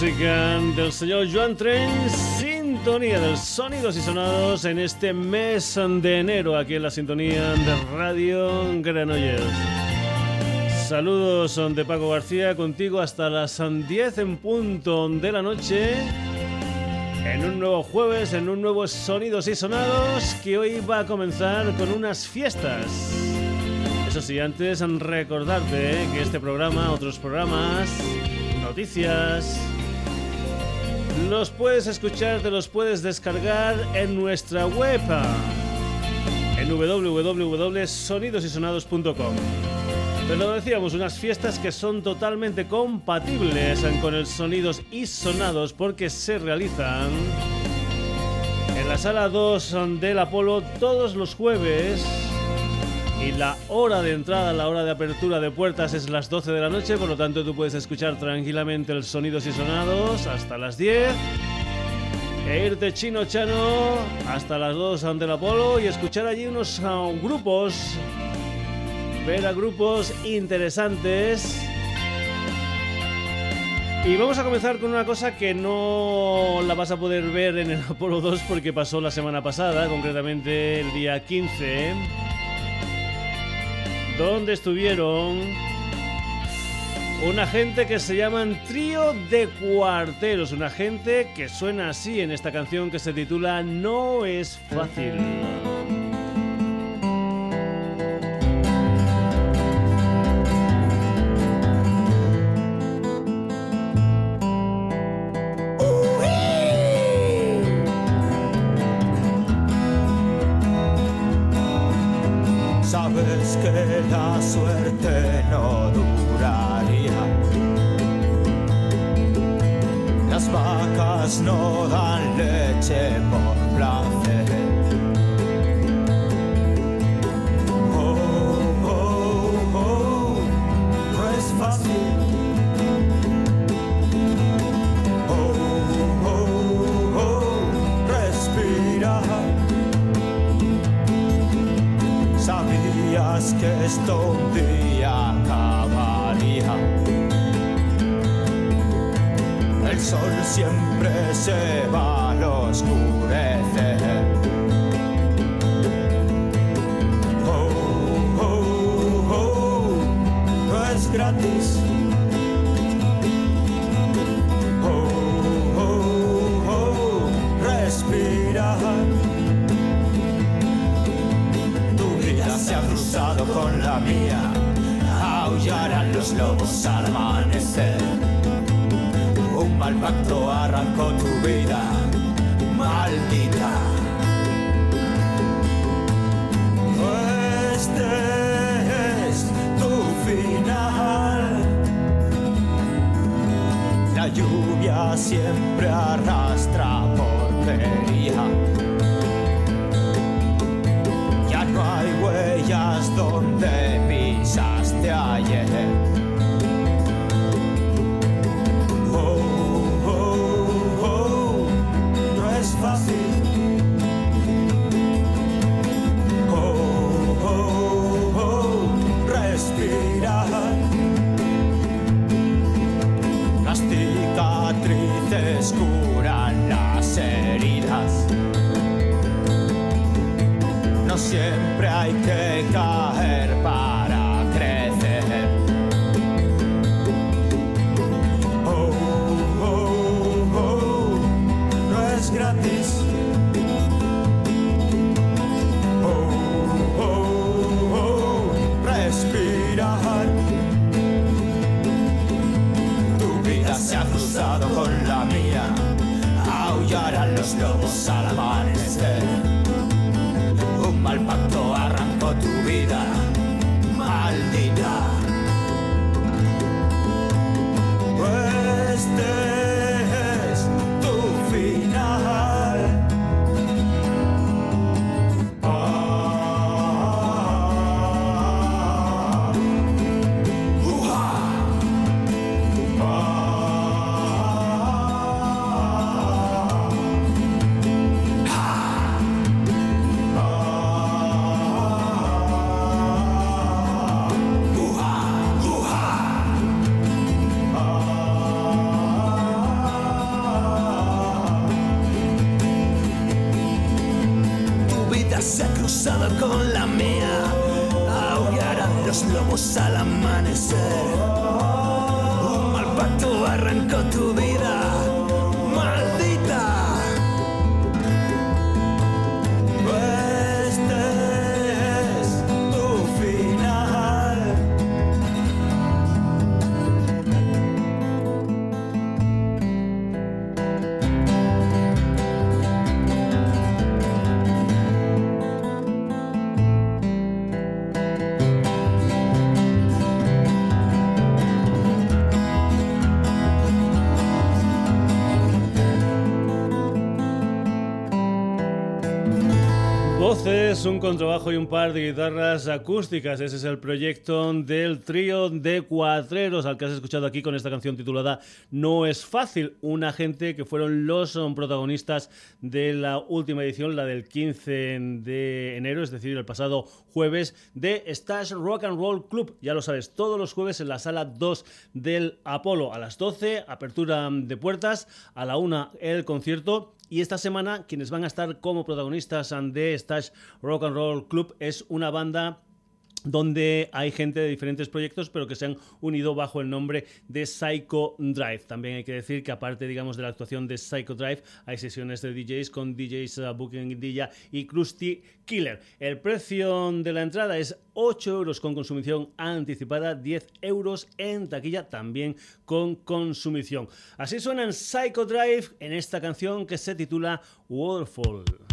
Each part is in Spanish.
música del señor Joan Tren, sintonía de sonidos y sonados en este mes de enero, aquí en la sintonía de Radio Granollers. Saludos de Paco García, contigo hasta las 10 en punto de la noche, en un nuevo jueves, en un nuevo Sonidos y Sonados, que hoy va a comenzar con unas fiestas. Eso sí, antes recordarte que este programa, otros programas, noticias, los puedes escuchar, te los puedes descargar en nuestra web en www.sonidosysonados.com. Te lo decíamos, unas fiestas que son totalmente compatibles con el Sonidos y Sonados porque se realizan en la sala 2 del Apolo todos los jueves y la hora de entrada, la hora de apertura de puertas es las 12 de la noche, por lo tanto tú puedes escuchar tranquilamente el sonidos y sonados hasta las 10 e irte chino chano hasta las 2 ante el Apolo y escuchar allí unos uh, grupos, ver a grupos interesantes. Y vamos a comenzar con una cosa que no la vas a poder ver en el Apolo 2 porque pasó la semana pasada, concretamente el día 15 donde estuvieron una gente que se llaman Trío de Cuarteros, una gente que suena así en esta canción que se titula No es fácil. Al amanecer. Un mal pacto arrancó tu vida. Un contrabajo y un par de guitarras acústicas. Ese es el proyecto del trío de cuatreros al que has escuchado aquí con esta canción titulada No es fácil. Una gente que fueron los protagonistas de la última edición, la del 15 de enero, es decir, el pasado jueves, de Stash Rock and Roll Club. Ya lo sabes, todos los jueves en la sala 2 del Apolo a las 12, apertura de puertas, a la 1 el concierto y esta semana quienes van a estar como protagonistas de Stash Rock and Roll Club es una banda donde hay gente de diferentes proyectos pero que se han unido bajo el nombre de Psycho Drive. También hay que decir que aparte digamos de la actuación de Psycho Drive hay sesiones de DJs con DJs uh, Booking Dilla y Krusty Killer. El precio de la entrada es 8 euros con consumición anticipada, 10 euros en taquilla también con consumición. Así suena Psycho Drive en esta canción que se titula Waterfall.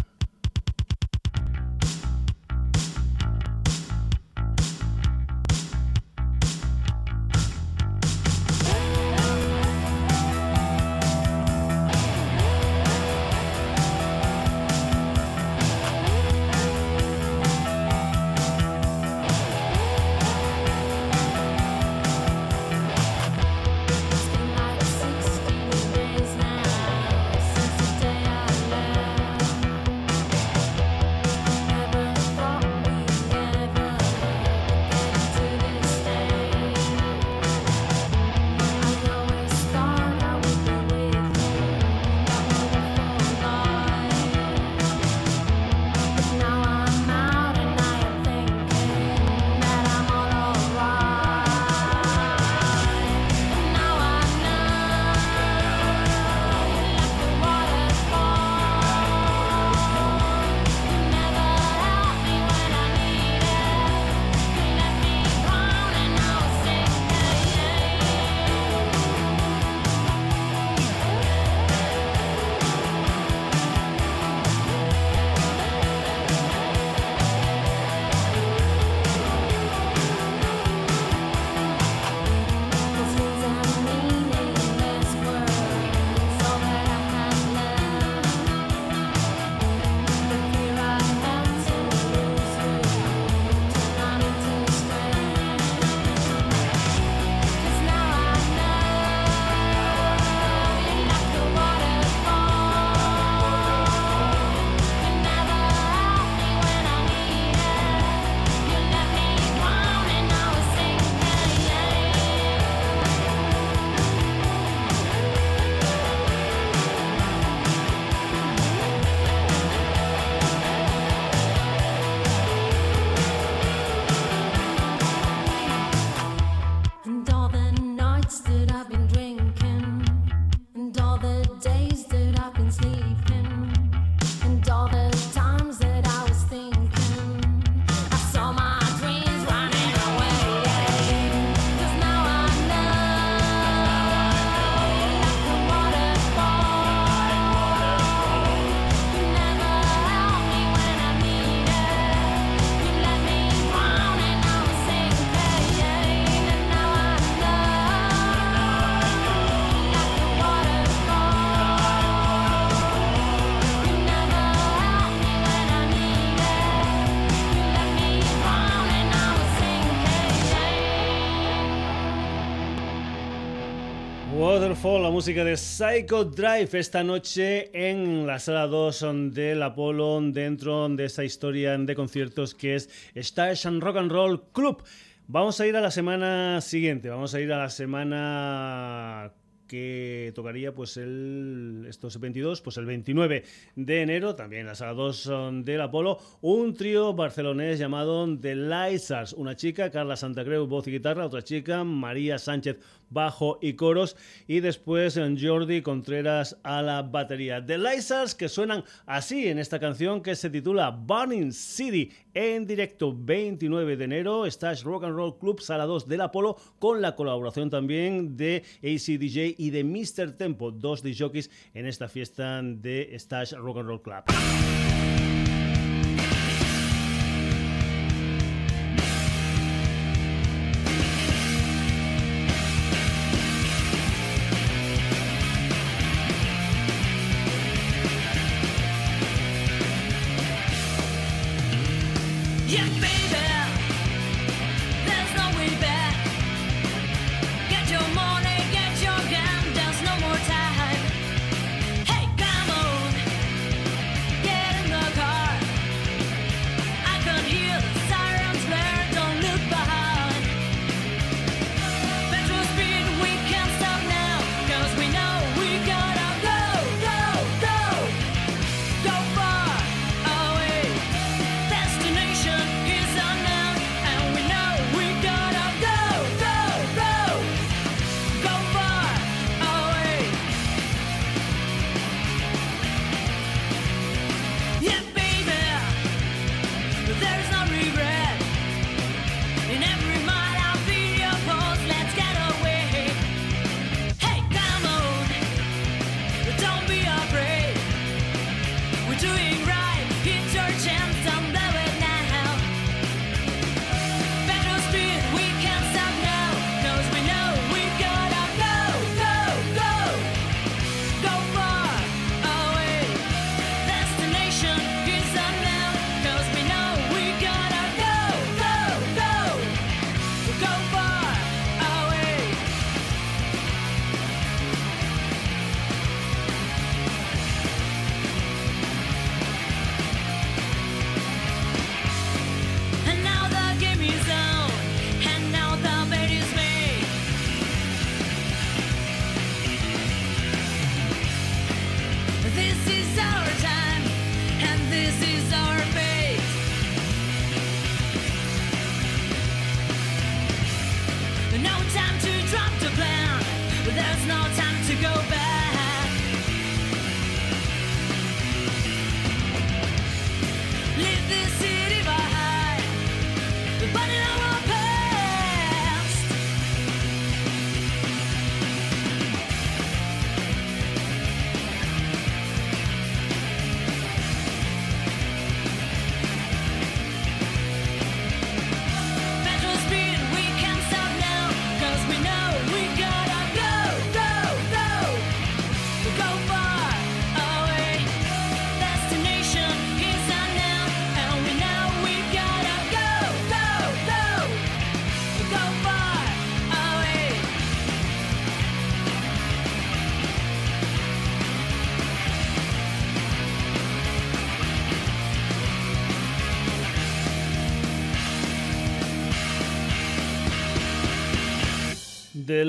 Música de Psycho Drive esta noche en la sala 2 del Apollo dentro de esa historia de conciertos que es Stars and Rock and Roll Club. Vamos a ir a la semana siguiente, vamos a ir a la semana que tocaría pues el estos 22, pues el 29 de enero, también en la sala 2 del Apolo, un trío barcelonés llamado The Lizards, una chica, Carla Santacreu, voz y guitarra, otra chica, María Sánchez, bajo y coros, y después en Jordi Contreras a la batería. The Lizards que suenan así en esta canción que se titula Burning City en directo 29 de enero, Stash Rock and Roll Club Sala 2 del Apolo con la colaboración también de ACDJ y de Mr. Tempo, dos jockeys en esta fiesta de Stash Rock and Roll Club.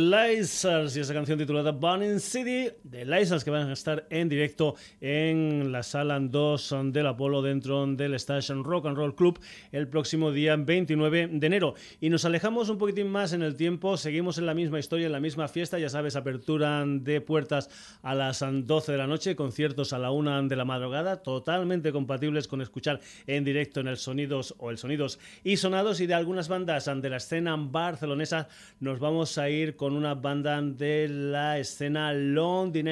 Lasers y esa canción titulada Burning City. The Lasers que van a estar en directo en la sala 2 del Apolo dentro del Station Rock and Roll Club el próximo día 29 de enero. Y nos alejamos un poquitín más en el tiempo, seguimos en la misma historia, en la misma fiesta, ya sabes, apertura de puertas a las 12 de la noche, conciertos a la 1 de la madrugada, totalmente compatibles con escuchar en directo en el Sonidos o el Sonidos y Sonados y de algunas bandas de la escena barcelonesa nos vamos a ir con una banda de la escena londinense,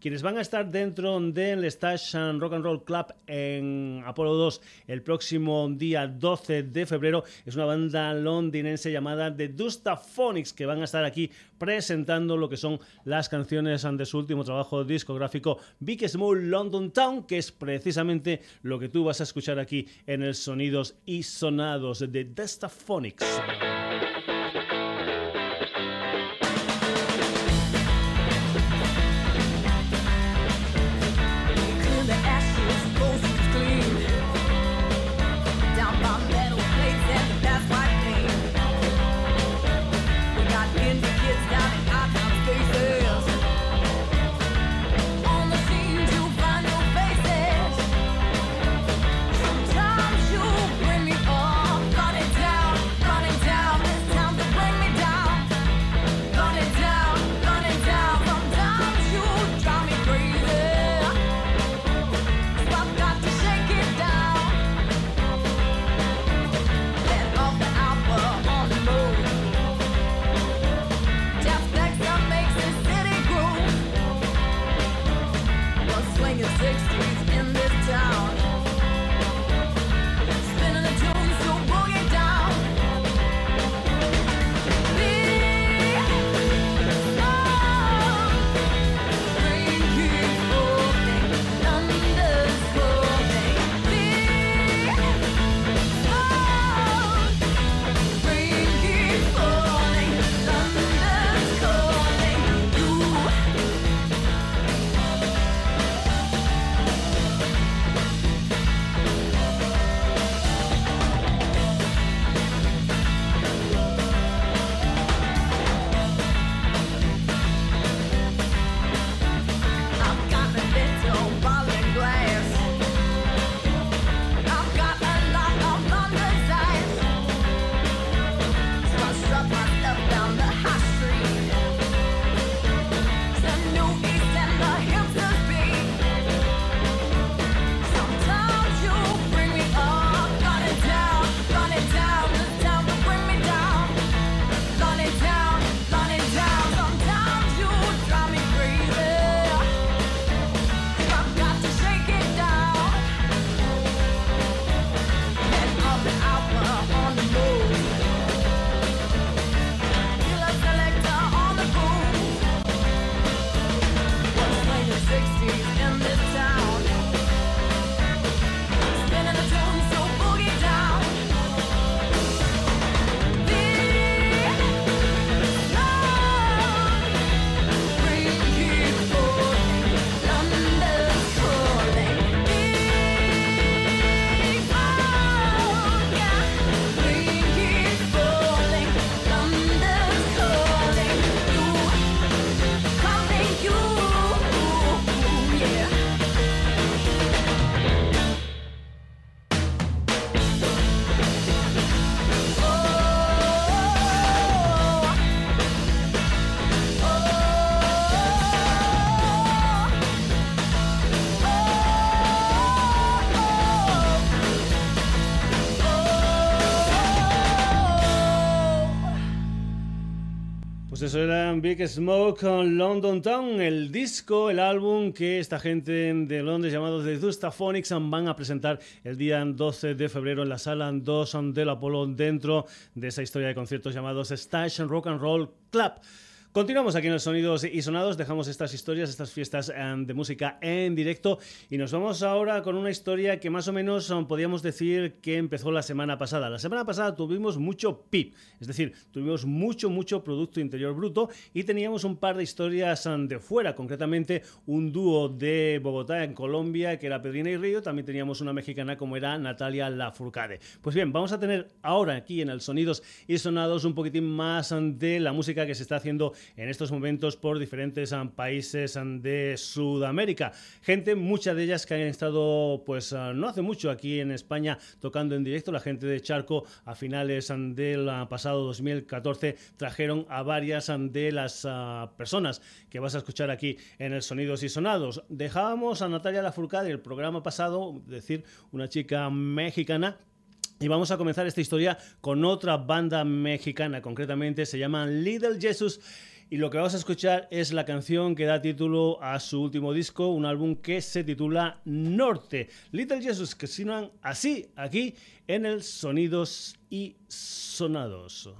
quienes van a estar dentro del Stash Rock and Roll Club en Apolo 2 el próximo día 12 de febrero. Es una banda londinense llamada The Dustaphonics que van a estar aquí presentando lo que son las canciones de su último trabajo discográfico Big Small London Town, que es precisamente lo que tú vas a escuchar aquí en el Sonidos y Sonados de Dustaphonics. Big Smoke London Town, el disco, el álbum que esta gente de Londres llamados The Dustaphonics van a presentar el día 12 de febrero en la sala 2 del Apolo dentro de esa historia de conciertos llamados Station Rock and Roll Club. Continuamos aquí en los Sonidos y Sonados, dejamos estas historias, estas fiestas em, de música en directo y nos vamos ahora con una historia que más o menos em, podíamos decir que empezó la semana pasada. La semana pasada tuvimos mucho PIB, es decir, tuvimos mucho, mucho Producto Interior Bruto y teníamos un par de historias em, de fuera, concretamente un dúo de Bogotá en Colombia que era Pedrina y Río, también teníamos una mexicana como era Natalia Lafourcade. Pues bien, vamos a tener ahora aquí en el Sonidos y Sonados un poquitín más de la música que se está haciendo en estos momentos por diferentes ah, países ah, de Sudamérica. Gente, muchas de ellas que han estado, pues ah, no hace mucho aquí en España tocando en directo. La gente de Charco a finales del pasado 2014 trajeron a varias de las personas que vas a escuchar aquí en el Sonidos y Sonados. Dejábamos a Natalia Lafourcade el programa pasado, decir, una chica mexicana y vamos a comenzar esta historia con otra banda mexicana, concretamente se llama Little Jesus y lo que vamos a escuchar es la canción que da título a su último disco, un álbum que se titula Norte. Little Jesus, que suenan así aquí en el Sonidos y Sonados.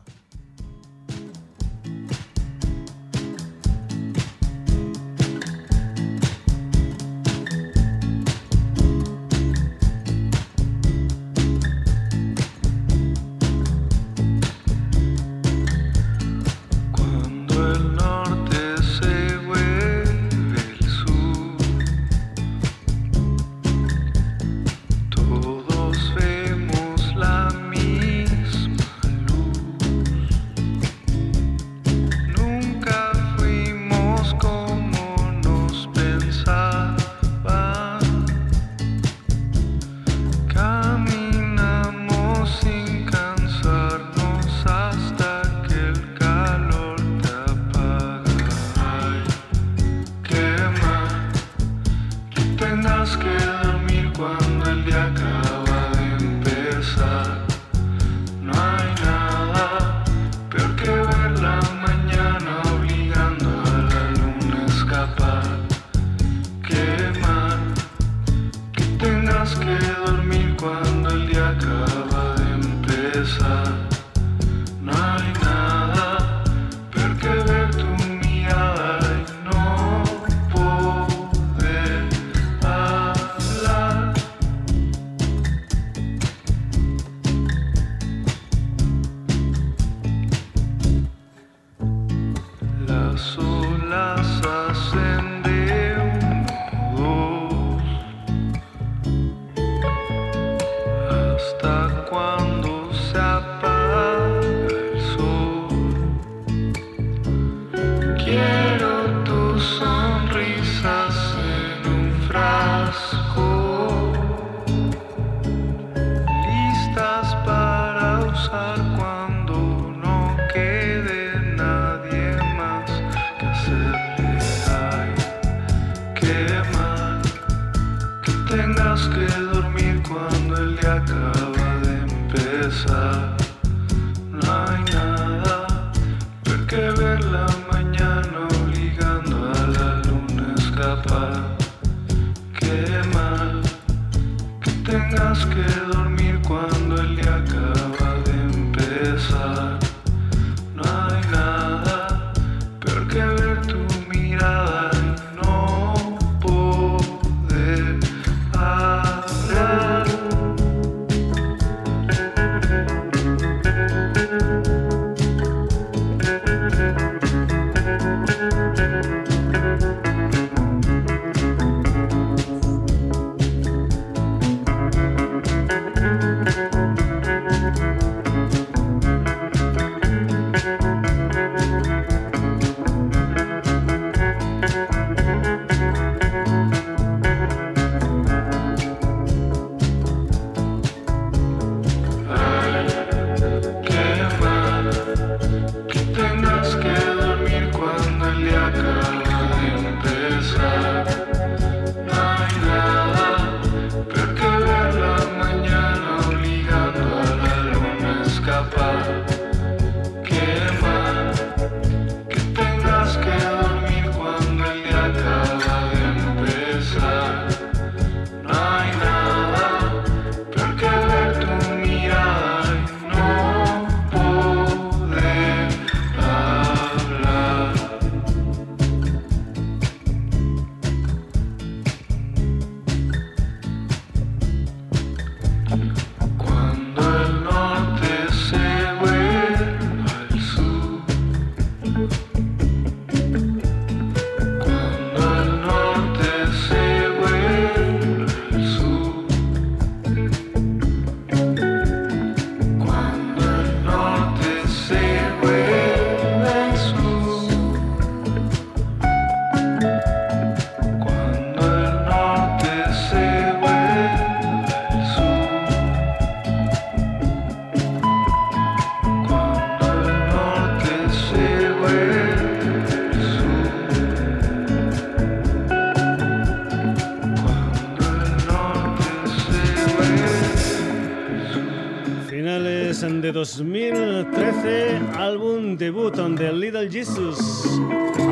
Little Jesus,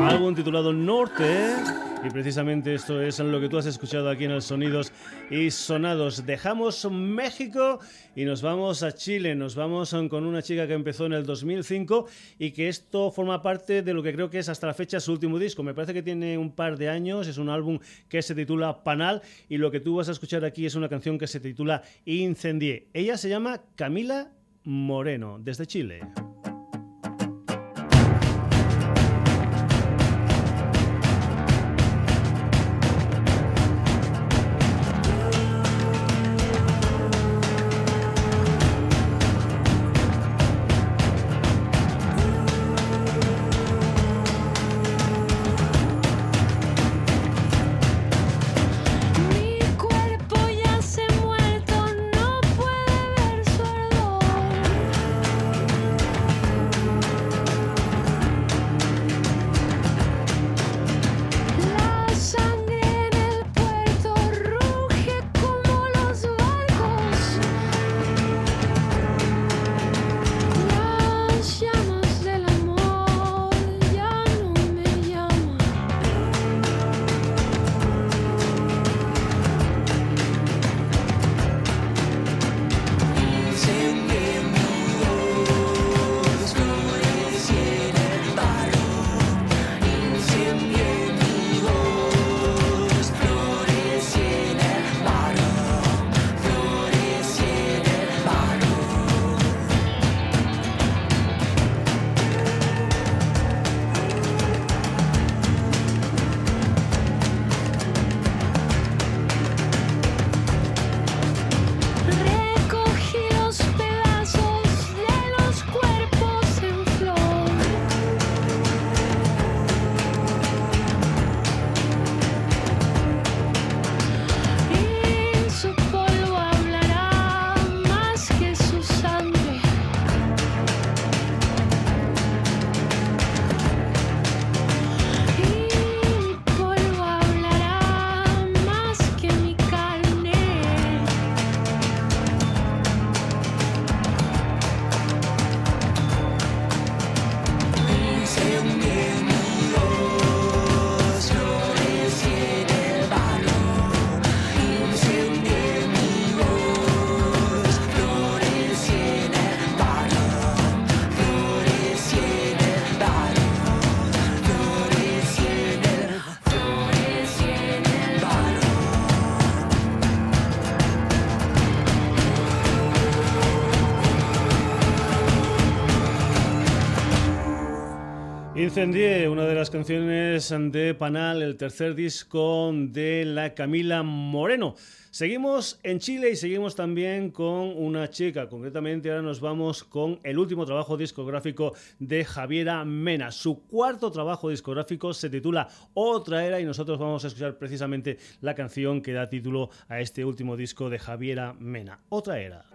álbum titulado Norte. Y precisamente esto es lo que tú has escuchado aquí en el Sonidos y Sonados. Dejamos México y nos vamos a Chile. Nos vamos con una chica que empezó en el 2005 y que esto forma parte de lo que creo que es hasta la fecha su último disco. Me parece que tiene un par de años. Es un álbum que se titula Panal y lo que tú vas a escuchar aquí es una canción que se titula Incendié. Ella se llama Camila Moreno, desde Chile. Incendié, una de las canciones de Panal, el tercer disco de la Camila Moreno. Seguimos en Chile y seguimos también con una chica. Concretamente ahora nos vamos con el último trabajo discográfico de Javiera Mena. Su cuarto trabajo discográfico se titula Otra Era y nosotros vamos a escuchar precisamente la canción que da título a este último disco de Javiera Mena. Otra Era.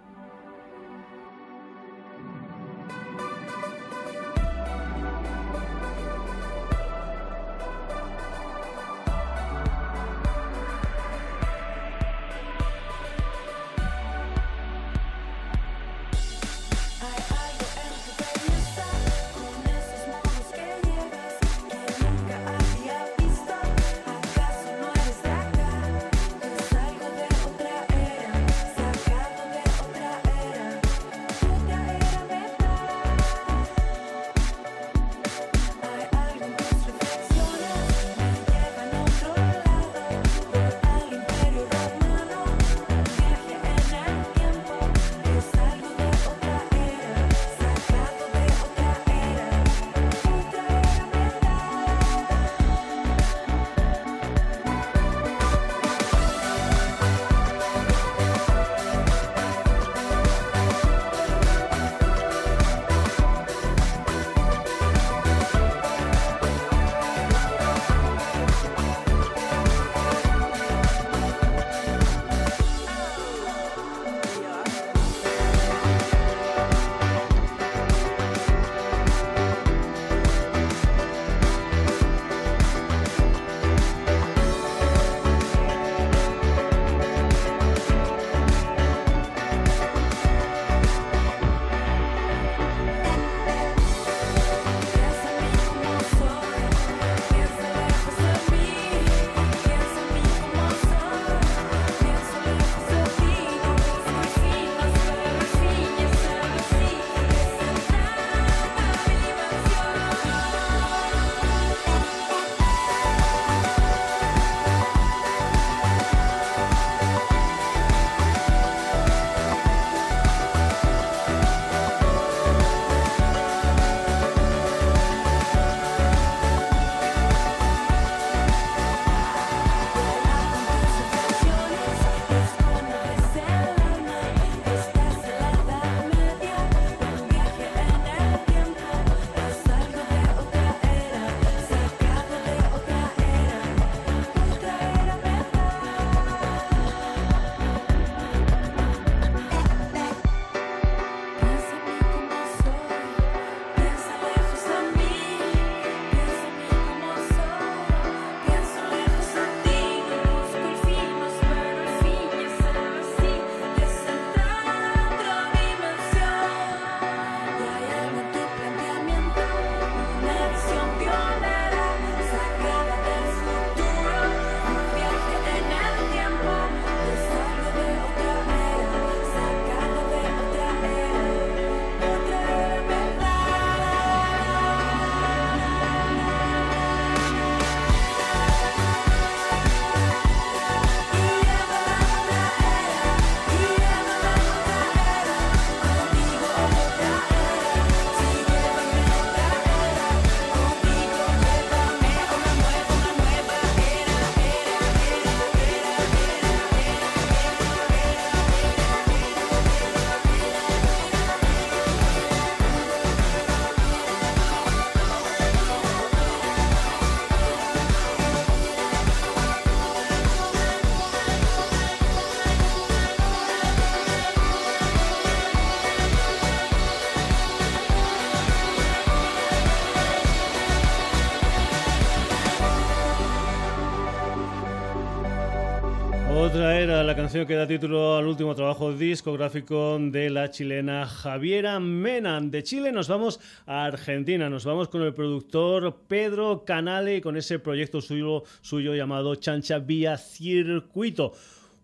Era la canción que da título al último trabajo discográfico de la chilena Javiera Mena. De Chile nos vamos a Argentina, nos vamos con el productor Pedro Canale con ese proyecto suyo, suyo llamado Chancha Vía Circuito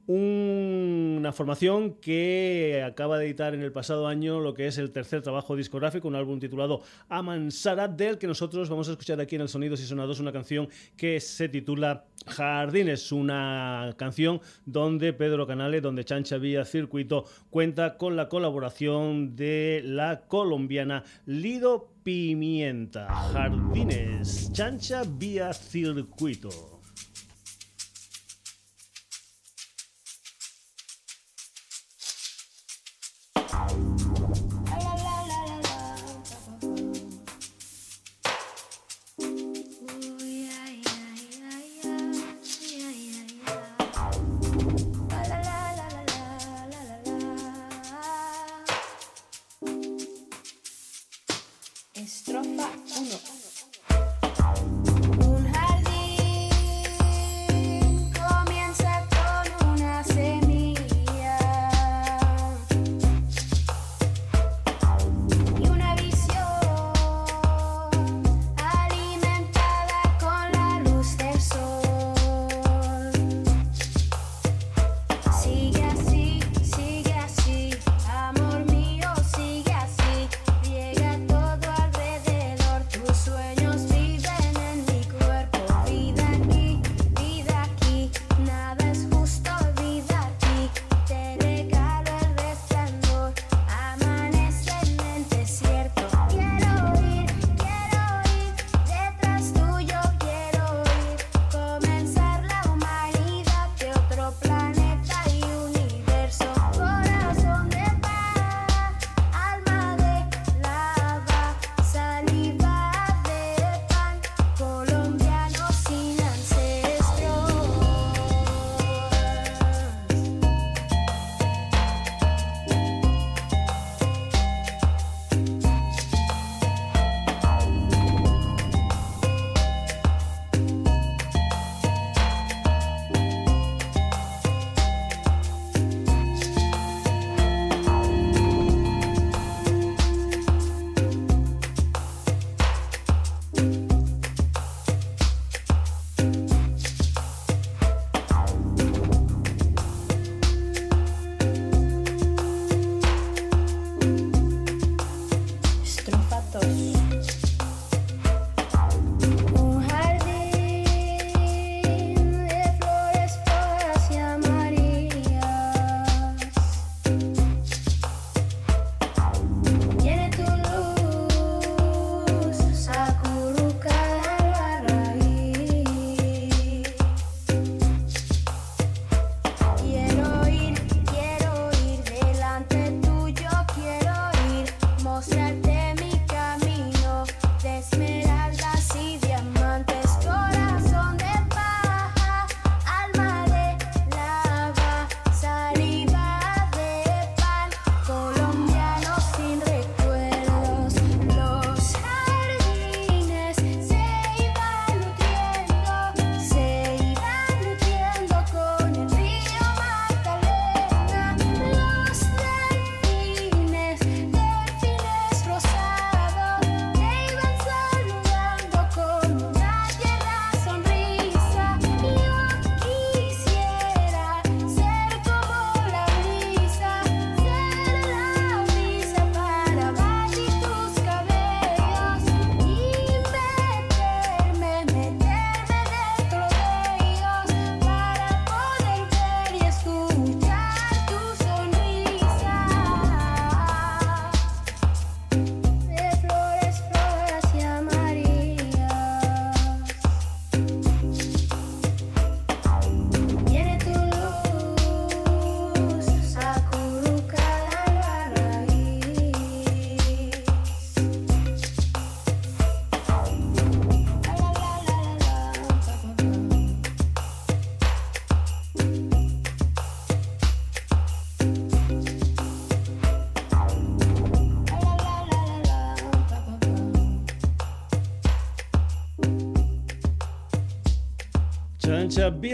una formación que acaba de editar en el pasado año lo que es el tercer trabajo discográfico, un álbum titulado Amansara, del que nosotros vamos a escuchar aquí en el Sonidos y Sonados una canción que se titula Jardines, una canción donde Pedro Canales, donde Chancha Vía Circuito cuenta con la colaboración de la colombiana Lido Pimienta. Jardines, Chancha Vía Circuito.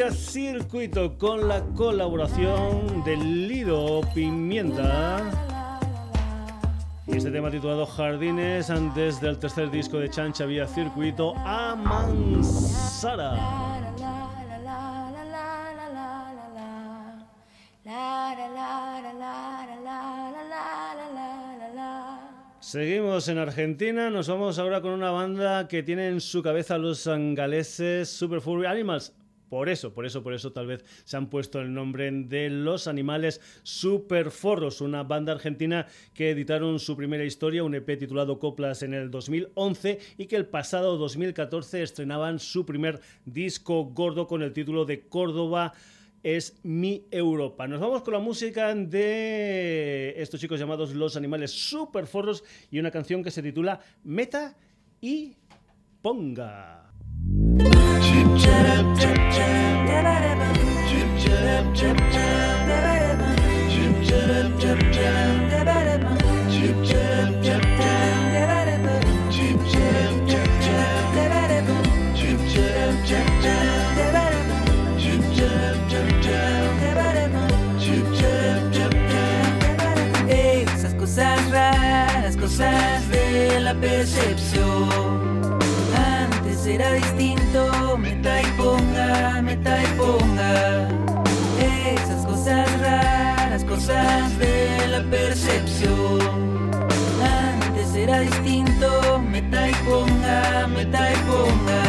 Circuito con la colaboración del Lido Pimienta. Y este tema titulado Jardines antes del tercer disco de Chancha vía circuito Amansara. Seguimos en Argentina, nos vamos ahora con una banda que tiene en su cabeza los angaleses Super Furry Animals. Por eso, por eso, por eso tal vez se han puesto el nombre de Los Animales Superforros, una banda argentina que editaron su primera historia, un EP titulado Coplas en el 2011 y que el pasado 2014 estrenaban su primer disco gordo con el título de Córdoba es mi Europa. Nos vamos con la música de estos chicos llamados Los Animales Superforros y una canción que se titula Meta y Ponga. De la percepción. Antes era y ponga, meta y ponga. Esas cosas raras, cosas de la percepción. Antes era distinto, meta y ponga, meta y ponga.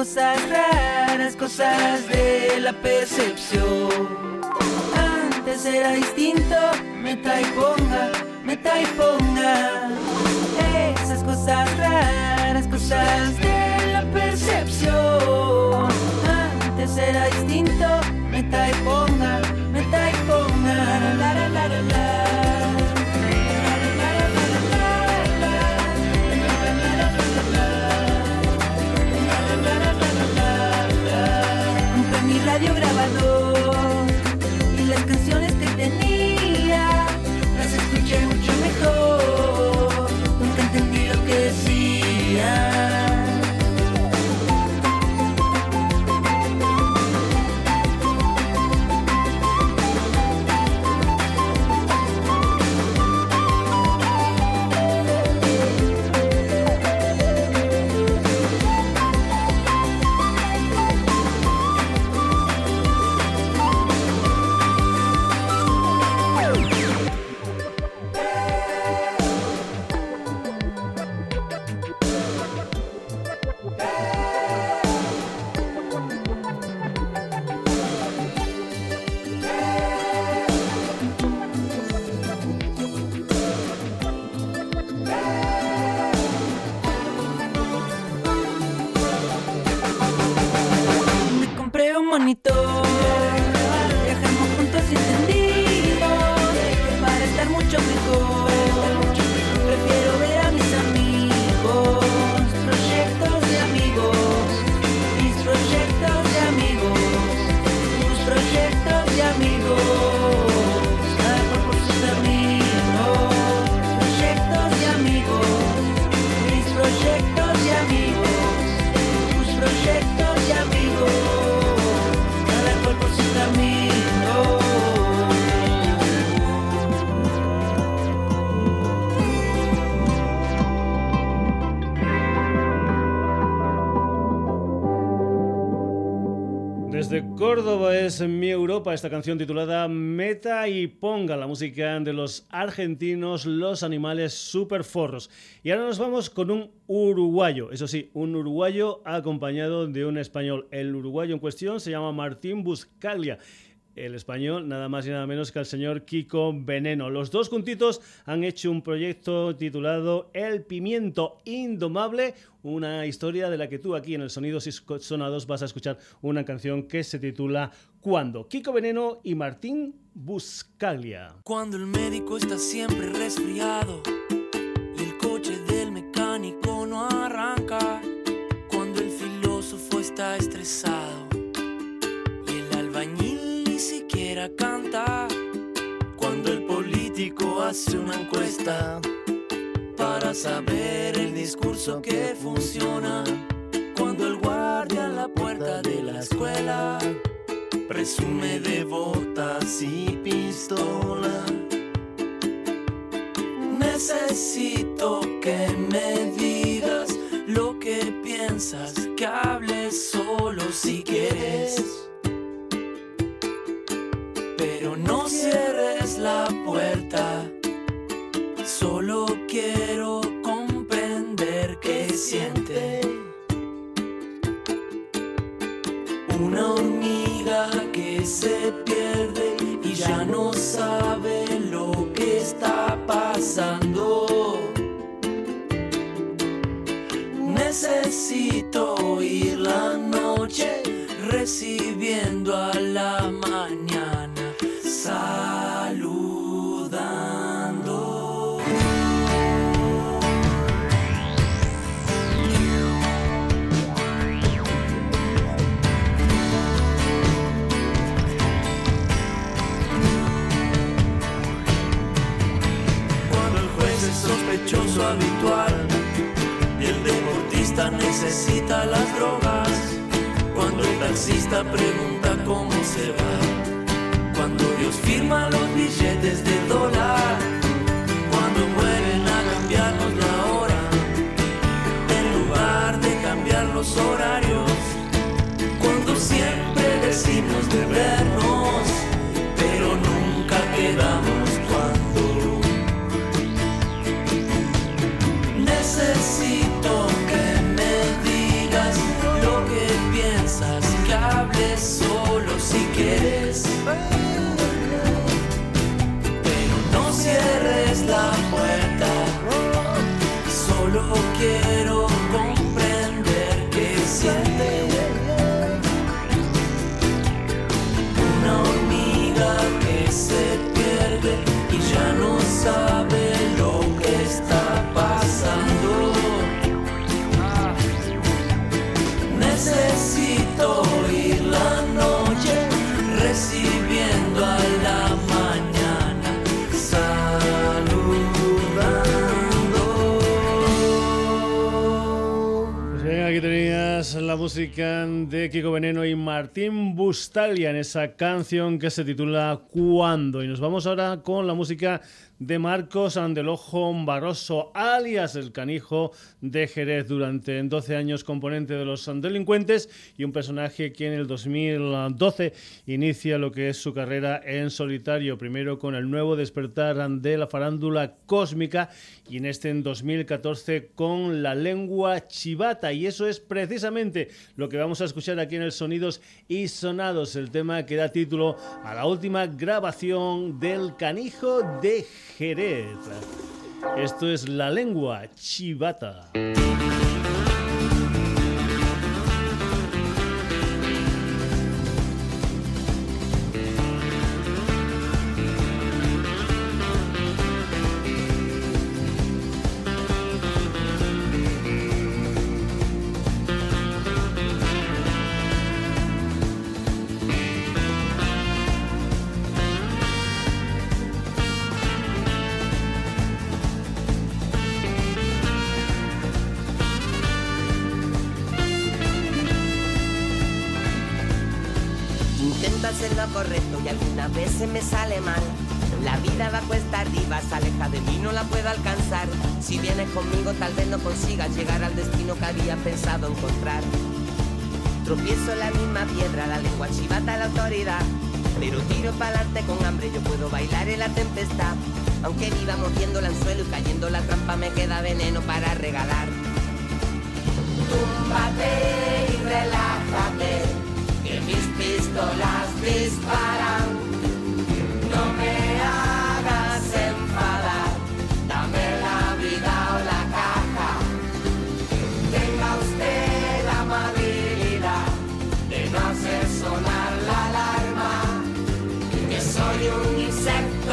Cosas raras, cosas de la percepción. Antes era distinto, meta y ponga, meta y ponga. Esas cosas raras, cosas de la percepción. Antes era distinto, meta y ponga, mi Europa esta canción titulada Meta y Ponga, la música de los argentinos, los animales super forros. Y ahora nos vamos con un uruguayo, eso sí, un uruguayo acompañado de un español. El uruguayo en cuestión se llama Martín Buscaglia. El español, nada más y nada menos que al señor Kiko Veneno. Los dos juntitos han hecho un proyecto titulado El Pimiento Indomable, una historia de la que tú aquí en el Sonidos y Sonados vas a escuchar una canción que se titula Cuando. Kiko Veneno y Martín Buscaglia. Cuando el médico está siempre resfriado y el coche del mecánico no arranca. Cuando el filósofo está estresado canta cuando el político hace una encuesta para saber el discurso que funciona. Cuando el guardia en la puerta de la escuela presume de botas y pistola. Necesito que me digas lo que piensas, que hables solo si quieres. La puerta. Solo quiero comprender qué siente. Una hormiga que se pierde y ya no sabe lo que está pasando. Necesito oír la noche recibiendo a la mañana. Martín Bustalia en esa canción que se titula Cuando. Y nos vamos ahora con la música de Marcos Andelojo Barroso, alias el canijo de Jerez, durante 12 años componente de los delincuentes y un personaje que en el 2012 inicia lo que es su carrera en solitario, primero con el nuevo despertar de la farándula cósmica y en este en 2014 con la lengua chivata. Y eso es precisamente lo que vamos a escuchar aquí en el Sonidos y Sonados, el tema que da título a la última grabación del canijo de Jerez. Esto es la lengua chivata.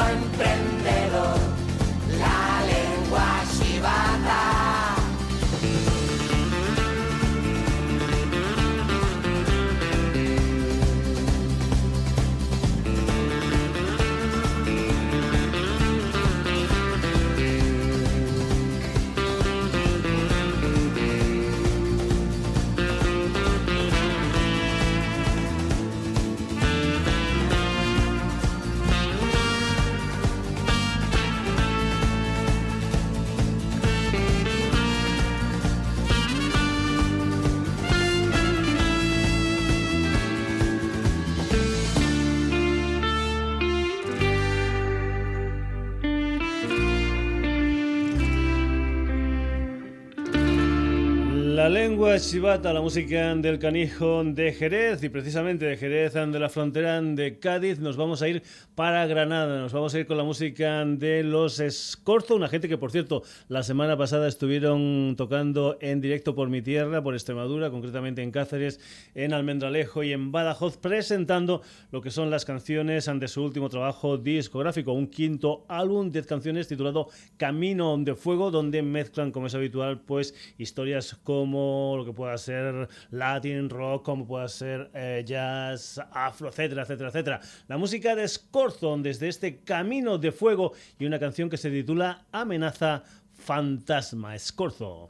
comprender. Lengua chivata, la música del canijo de Jerez y precisamente de Jerez de la frontera de Cádiz nos vamos a ir para Granada, nos vamos a ir con la música de los Escorzo, una gente que por cierto la semana pasada estuvieron tocando en directo por mi tierra, por Extremadura, concretamente en Cáceres, en Almendralejo y en Badajoz, presentando lo que son las canciones ante su último trabajo discográfico, un quinto álbum, 10 canciones titulado Camino de Fuego, donde mezclan, como es habitual, pues historias como lo que pueda ser Latin, rock, como pueda ser eh, jazz, afro, etcétera, etcétera, etcétera. La música de Scorzon desde este Camino de Fuego y una canción que se titula Amenaza Fantasma. Scorzo.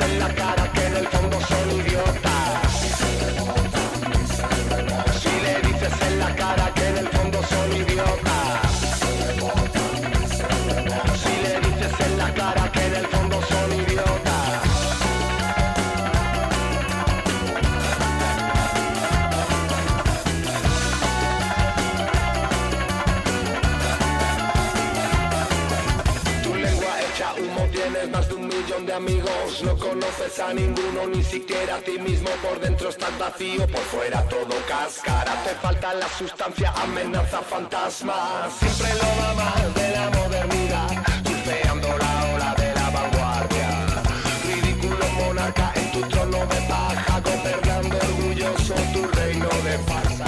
en la cara amigos, no conoces a ninguno, ni siquiera a ti mismo. Por dentro estás vacío, por fuera todo cáscara. Te falta la sustancia, amenaza fantasma. Siempre lo va mal de la modernidad, surfeando la ola de la vanguardia. Ridículo monarca en tu trono de paja, gobernando orgulloso tu reino de farsa.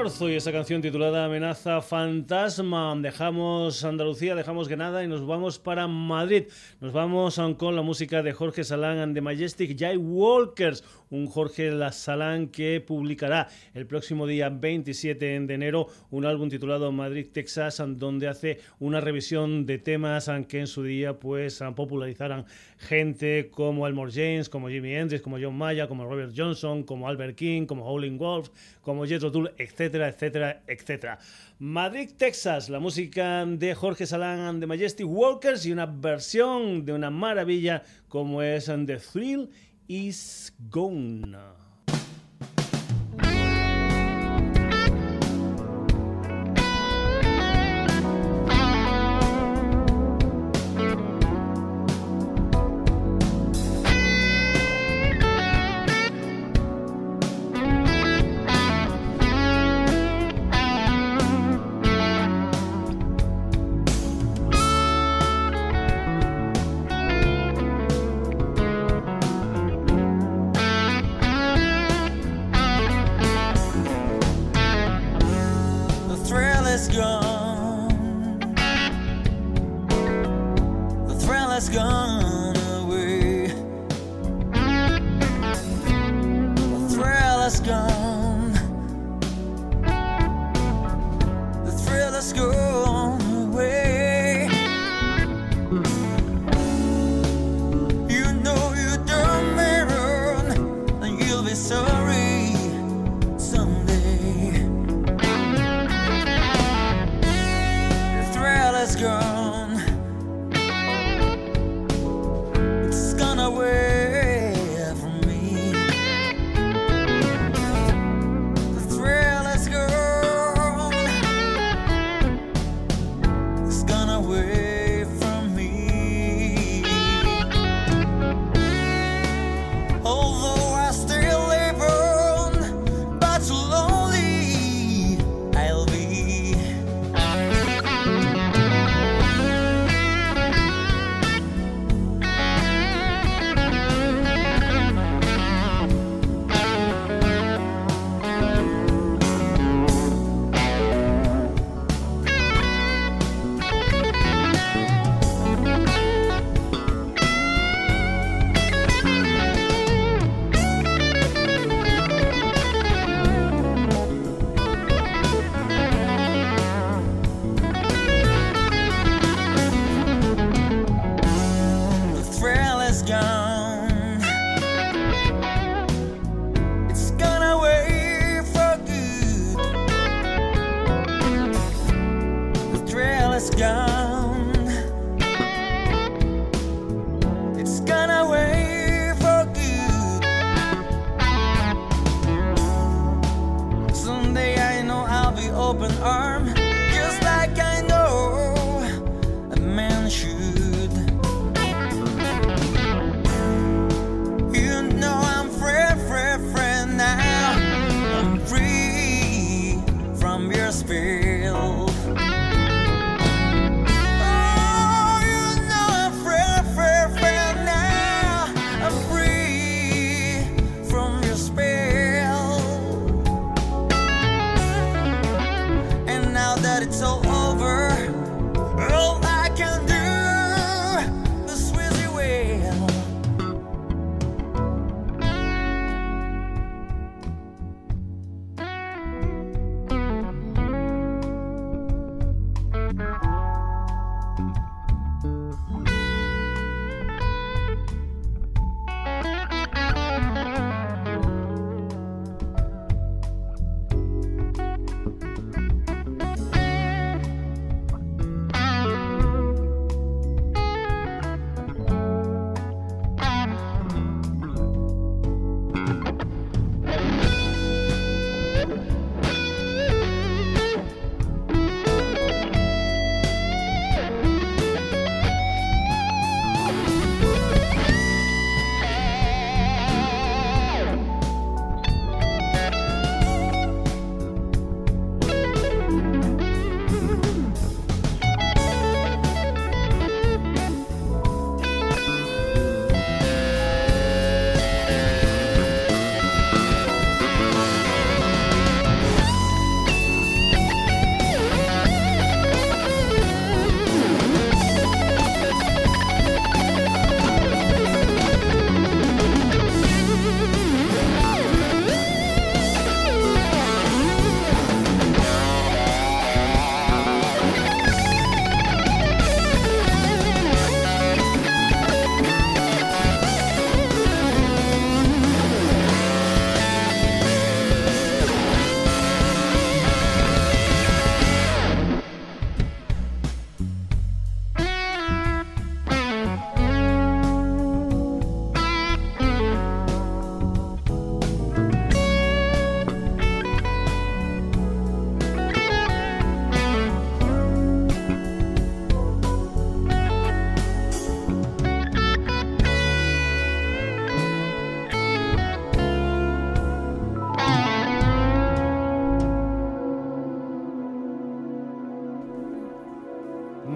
Y esa canción titulada Amenaza Fantasma. Dejamos Andalucía, dejamos Granada y nos vamos para Madrid. Nos vamos con la música de Jorge Salán and the Majestic Jay Walkers, un Jorge Salán que publicará el próximo día 27 de enero un álbum titulado Madrid, Texas, donde hace una revisión de temas que en su día pues popularizaran gente como Elmore James, como Jimmy Hendrix, como John Maya, como Robert Johnson, como Albert King, como Howling Wolf, como Jethro Tull, etcétera. Madrid, Texas, la música de Jorge Salán and the Majestic Walkers y una versión de una maravilla como es The Thrill is Gone.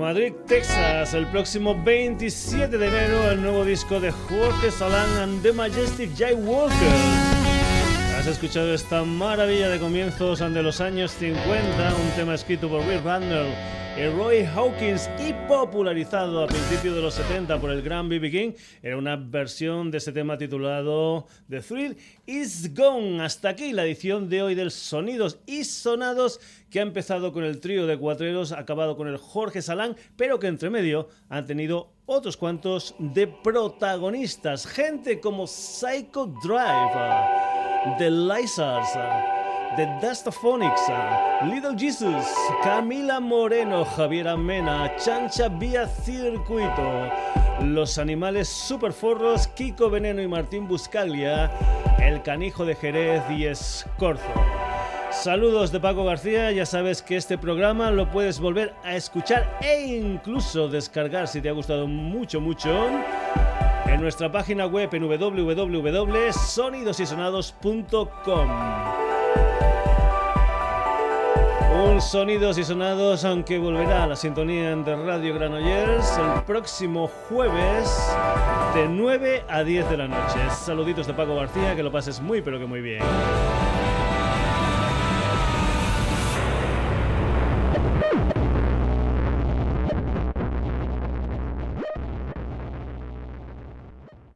Madrid, Texas, el próximo 27 de enero, el nuevo disco de Jorge Salán and The Majestic Jay Walker. Has escuchado esta maravilla de comienzos de los años 50, un tema escrito por Rick Randall Roy Hawkins y popularizado a principios de los 70 por el gran B.B. King. Era una versión de ese tema titulado The Thrill Is Gone. Hasta aquí la edición de hoy del Sonidos y Sonados que ha empezado con el trío de cuatreros, acabado con el Jorge Salán, pero que entre medio han tenido otros cuantos de protagonistas. Gente como Psycho Drive, The Lizards. The Dustaphonics, Little Jesus, Camila Moreno, Javier Amena, Chancha Vía Circuito, Los Animales Superforros, Kiko Veneno y Martín Buscalia, El Canijo de Jerez y Escorzo. Saludos de Paco García, ya sabes que este programa lo puedes volver a escuchar e incluso descargar si te ha gustado mucho, mucho en nuestra página web en www.sonidosysonados.com. Un Sonidos y Sonados, aunque volverá a la sintonía de Radio Granollers el próximo jueves de 9 a 10 de la noche. Saluditos de Paco García, que lo pases muy pero que muy bien.